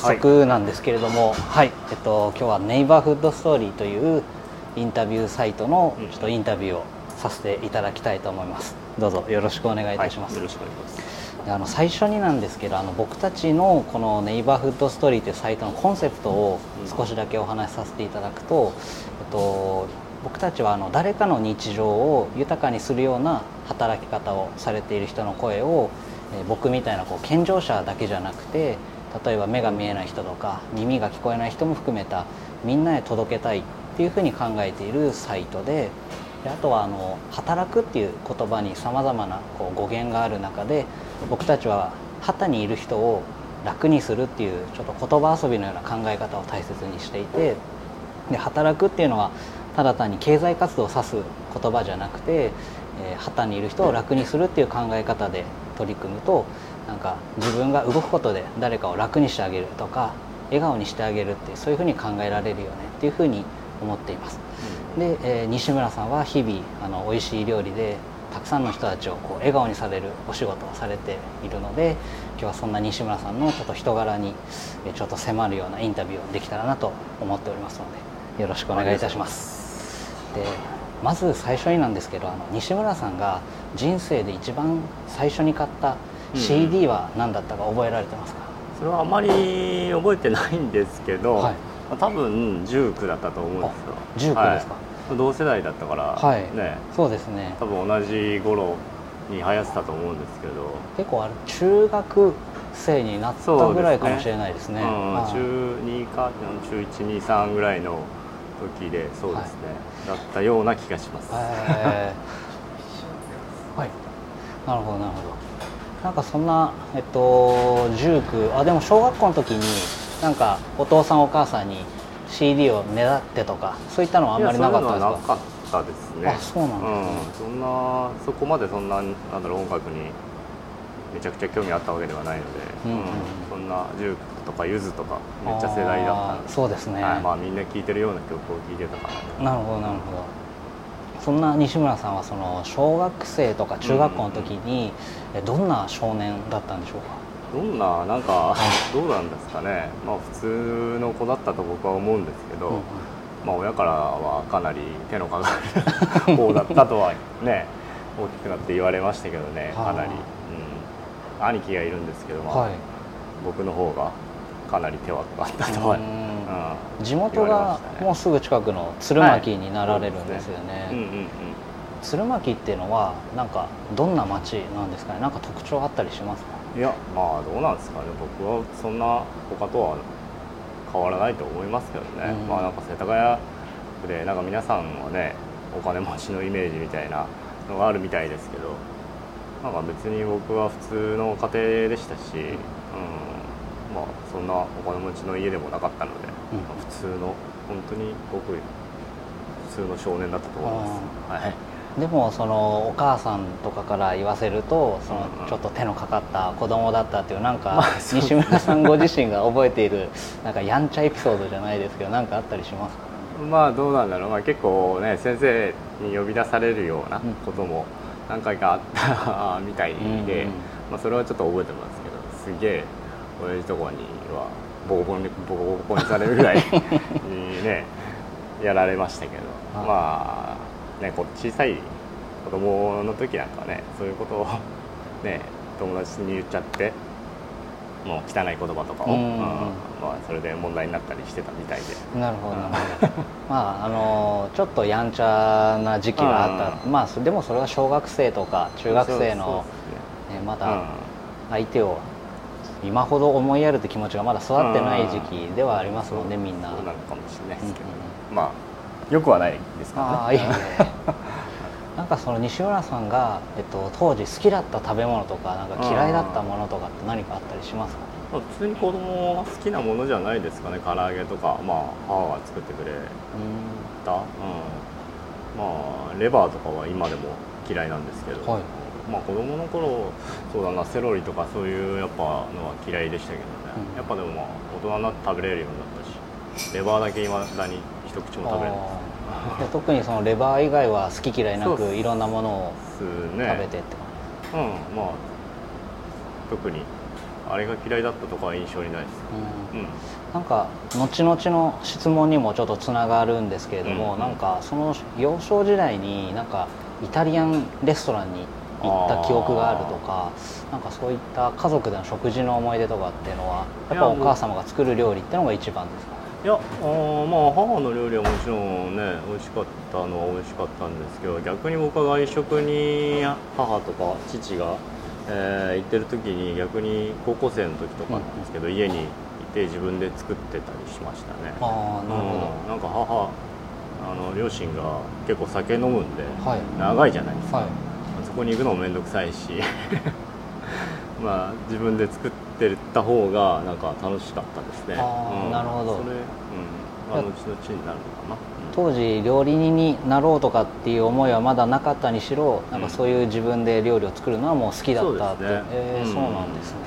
速なんですけれども、はい、はい、えっと今日はネイバーフッドストーリーというインタビューサイトのちょっとインタビューをさせていただきたいと思います。どうぞよろしくお願いいたします。はい、よろしくお願いします。あの最初になんですけどあの僕たちのこのネイバーフッドストーリーというサイトのコンセプトを少しだけお話しさせていただくと、えっと、僕たちはあの誰かの日常を豊かにするような働き方をされている人の声をえ僕みたいなこう健常者だけじゃなくて例えば目が見えない人とか耳が聞こえない人も含めたみんなへ届けたいっていうふうに考えているサイトでであとはあの働くっていう言葉にさまざまなこう語源がある中で僕たちは旗にいる人を楽にするっていうちょっと言葉遊びのような考え方を大切にしていてで働くっていうのはただ単に経済活動を指す言葉じゃなくて、えー、旗にいる人を楽にするっていう考え方で取り組むとなんか自分が動くことで誰かを楽にしてあげるとか笑顔にしてあげるってそういうふうに考えられるよねっていうふうに思っています。で、えー、西村さんは日々あの美味しい料理でたくさんの人たちをこう笑顔にされるお仕事をされているので今日はそんな西村さんのちょっと人柄にちょっと迫るようなインタビューをできたらなと思っておりますのでよろしくお願いいたします。でまず最初になんですけどあの西村さんが人生で一番最初に買った CD は何だったか覚えられてますか、うん、それはあまり覚えてないんですけど、はい、多分19だったと思うんですよ。19ですか、はい、同世代だったから、はい、ね。そうですね。多分同じ頃に流行ってたと思うんですけど。結構あれ中学生になったぐらいかもしれないですね、ね、うん、中2か中123ぐらいの時でそうですね、はい、だったような気がします、えー、はい。なるほどなるほどなんかそんなえっと19あでも小学校の時になんかお父さんお母さんに CD をねだってとかそういったのはあんまりなかったですか？なかったですね。あそうなんですね、うん、そんなそこまでそんななんだろう音楽にめちゃくちゃ興味あったわけではないので、うんうんうん、そんなジュークとかゆずとかめっちゃ世代だったのでそうですね、はい、まあ、みんな聴いてるような曲を聴いてたかななるほどなるほどそんな西村さんはその小学生とか中学校の時に、どんな少年だったんでしょうか？どんななんかどうなんですかね。まあ普通の子だったと僕は思うんですけど、うんうん、まあ親からはかなり手のかかる方だったとはね 大きくなって言われましたけどねかなり、うん、兄貴がいるんですけど、まあ、はい、僕の方がかなり手はかかったとは、うん、地元がもうすぐ近くの鶴巻になられるんですよね、鶴巻っていうのはなんかどんな町なんですかね？なんか特徴あったりしますか？いやまあどうなんですかね。僕はそんな他とは変わらないと思いますけどね、うん、まあなんか世田谷区でなんか皆さんはねお金持ちのイメージみたいなのがあるみたいですけどなんか別に僕は普通の家庭でしたし、うんまあ、そんなお金持ちの家でもなかったので、うん、まあ、普通の本当にごく普通の少年だったと思います。はい。でもそのお母さんとかから言わせるとそのちょっと手のかかった子供だったっていうなんか西村さんご自身が覚えているなんかやんちゃエピソードじゃないですけど何かあったりしますか？まあどうなんだろう、まあ、結構ね先生に呼び出されるようなことも何回かあったみたいで、まあ、それはちょっと覚えてますけどすげえ親父とこにはボコボコにボコボコにされるぐらいに ねやられましたけど。まあねこ小さい子供の時なんかねそういうことを ね友達に言っちゃってもう汚い言葉とかを、うん、まあ、それで問題になったりしてたみたいで。なるほど、なるほど。まああのちょっとやんちゃな時期があった、まあでもそれは小学生とか中学生の、ね、まだ相手を今ほど思いやるって気持ちがまだ育ってない時期ではありますもんね、みんな。そうなのかもしれないですけど、うん、まあよくはないですからね。あいいね。なんかその西村さんが、えっと、当時好きだった食べ物とかなんか嫌いだったものとかって何かあったりしますか、まあ、普通に子供が好きなものじゃないですかね。唐揚げとか、まあ、母が作ってくれた、うん、まあレバーとかは今でも嫌いなんですけど、はい、まあ子供の頃そうだなセロリとかそういうやっぱのは嫌いでしたけどね、うん、やっぱでもまあ大人になって食べれるようになったしレバーだけいまだに一口も食べれます特にそのレバー以外は好き嫌いなくいろんなものを食べてって感じ、ね、うんまあ特にあれが嫌いだったとかは印象にないです、うん、うん、なんか後々の質問にもちょっとつながるんですけれども、うん、なんかその幼少時代になんかイタリアンレストランに行った記憶があるとかなんかそういった家族での食事の思い出とかっていうのはやっぱお母様が作る料理っていうのが一番ですか？いやあまあ母の料理はもちろんね美味しかったのは美味しかったんですけど逆に僕は外食に母とか父が、えー、行ってる時に逆に高校生の時とかなんですけど、うん、家にいて自分で作ってたりしましたね。ああなるほど、うん、なんか母あの両親が結構酒飲むんで、はい、長いじゃないですか、はい、そこに行くのも面倒くさいし。まあ自分で作ってた方がなんか楽しかったですね。あ、うん、なるほど。それ、うん。まあ、後々になるのかな、当時料理人になろうとかっていう思いはまだなかったにしろなんかそういう自分で料理を作るのはもう好きだったって、ね、えー、そうなんですね、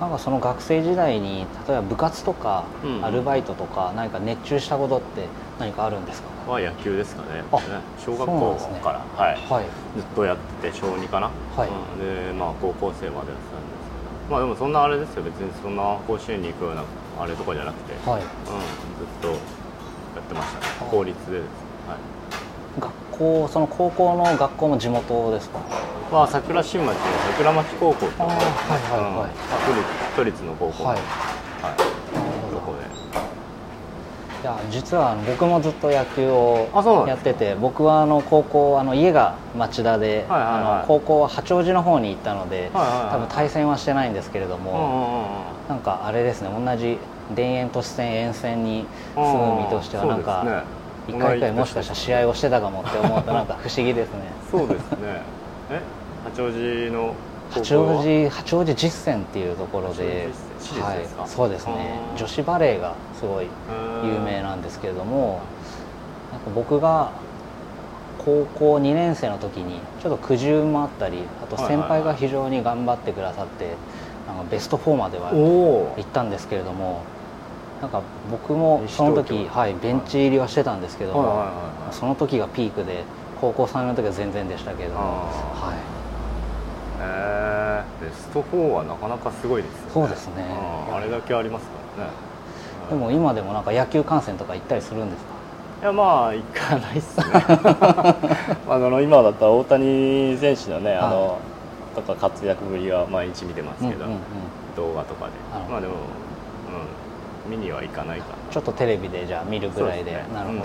なんかその学生時代に例えば部活とかアルバイトとか何か熱中したことって何かあるんですか、は野球ですかね。小学校から、ね、はい、はい、ずっとやってて小2かな、はい、でまあ高校生までやってたんですけど。まあでもそんなあれですよ。別にそんな甲子園に行くようなあれとかじゃなくて、はい。うん、ずっとやってましたね。公立でです、はい、学校その高校の学校も地元ですか？まあ桜新町の桜町高校とはいはいはい、うん、都立の高校。はい、はい。いや実は僕もずっと野球をやってて僕はあの高校あの家が町田で、はいはいはい、あの高校は八王子の方に行ったので、はいはいはい、多分対戦はしてないんですけれども、うん、なんかあれですね同じ田園都市線沿線に住む身としてはなんか一回一回もしかしたら試合をしてたかもって思うとなんか不思議ですね。そうですね。え？八王子の八王子八王子実践っていうところではい、そうですね。女子バレーがすごい有名なんですけれどもなんか僕が高校2年生の時にちょっと苦渋もあったりあと先輩が非常に頑張ってくださってあのベスト4までは行ったんですけれどもなんか僕もその時、はい、ベンチ入りはしてたんですけどもその時がピークで高校3年の時は全然でしたけれども。はい。えベスト4はなかなかすごいですよね。そうですね、あれだけありますからね。でも今でもなんか野球観戦とか行ったりするんですか？いやまあ行かないっすね。あの今だったら大谷選手のねあの、とか活躍ぶりは毎日見てますけど、うんうんうん、動画とかで。まあでも、うん、見には行かないかな。ちょっとテレビでじゃあ見るぐらいで、ね、なるほど、うん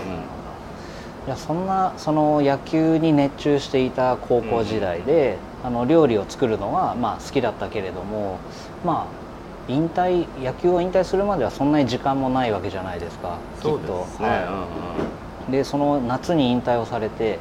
そんなその野球に熱中していた高校時代で、あの料理を作るのはまあ好きだったけれどもまあ引退野球を引退するまではそんなに時間もないわけじゃないですかきっと。ねはい、でその夏に引退をされて、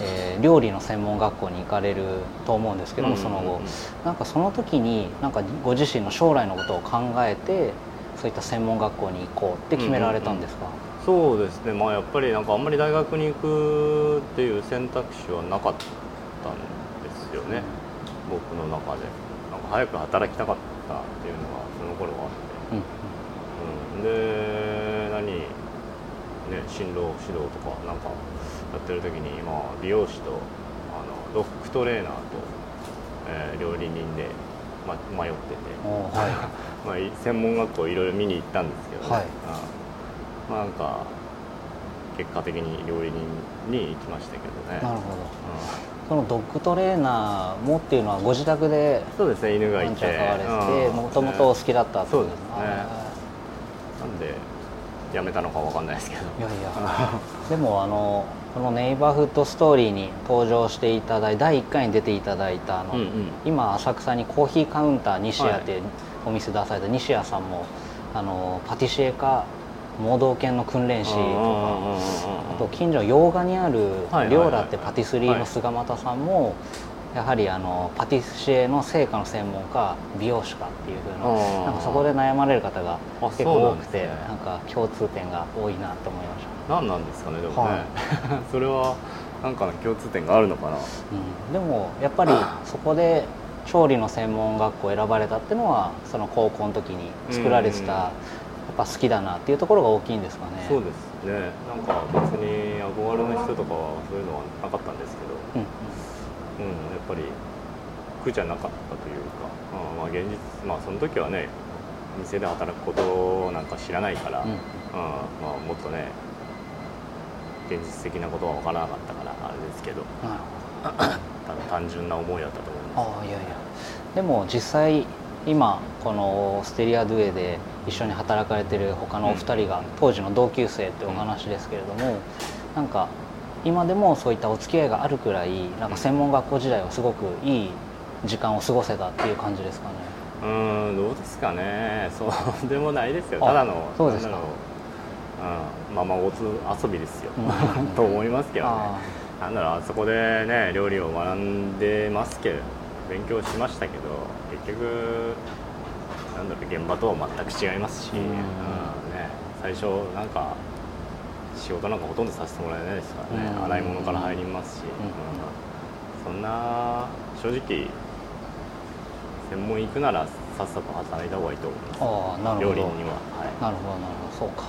えー、料理の専門学校に行かれると思うんですけども、その後。なんかその時になんかご自身の将来のことを考えてそういった専門学校に行こうって決められたんですか、うんうんうん、そうですね。まあやっぱりなんかあんまり大学に行くっていう選択肢はなかったんでですよね、うん、僕の中で。なんか早く働きたかったっていうのがその頃はあって、うん、うん、で何？ね進路指導とかなんかやってる時に今美容師とあのドッグトレーナーと、えー、料理人で、ま、迷ってて、はい、まあ専門学校いろいろ見に行ったんですけど、ね、はい、まあなんか結果的に料理人に行きましたけどね。なるほど、うん。そのドッグトレーナーもっていうのはご自宅でそうですね犬がいて。飼われてもともとお好きだったそうですね。なんでやめたのかわかんないですけど。いやいや。でもあのこのネイバーフッドストーリーに登場していただい第1回に出ていただいたあの、うんうん、今浅草にコーヒーカウンター西谷ってお店出された西谷さんもあのパティシエか盲導犬の訓練士とかあと近所の洋画にある良良ってパティスリーの菅又さんもやはりあのパティシエの成果の専門家美容師かっていうふうななんかそこで悩まれる方が結構多くてなんか共通点が多いなと思いました。何なんですかねでもね、はい、それはなんかの共通点があるのかな、うん、でもやっぱりそこで調理の専門学校を選ばれたっていうのはその高校の時に作られてたっぱ好きだなっていうところが大きいんですかね。そうですね。なんか別に憧れの人とかはそういうのはなかったんですけど、うん、うん、やっぱり苦じゃなかったというか、うんまあ、現実まあその時はね店で働くことなんか知らないから、うん、うん、まあ、もっとね現実的なことは分からなかったからあれですけどただ単純な思いだったと思います。あいやいや。でも実際今このステリアドゥエで一緒に働かれてる他のお二人が当時の同級生ってお話ですけれども、なんか今でもそういったお付き合いがあるくらいなんか専門学校時代はすごくいい時間を過ごせたっていう感じですかね。うんどうですかね。そうでもないですよ。ただのそうですか。う。ん、まあまあおつ遊びですよ、と思いますけどね。なんだろうあそこでね料理を学んでますけど勉強しましたけど結局なんだろう現場とは全く違いますし、うん、ね、最初なんか仕事なんかほとんどさせてもらえないですからね、洗い物から入りますし、そんな正直専門行くならさっさと働いた方がいいと思います。あなるほど。料理には、はい、なるほどなるほど。そうか。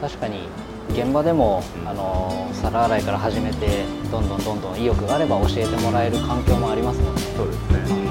確かに現場でも、うん、あの皿洗いから始めてどんどんどんどん意欲があれば教えてもらえる環境もありますもんね。そうですね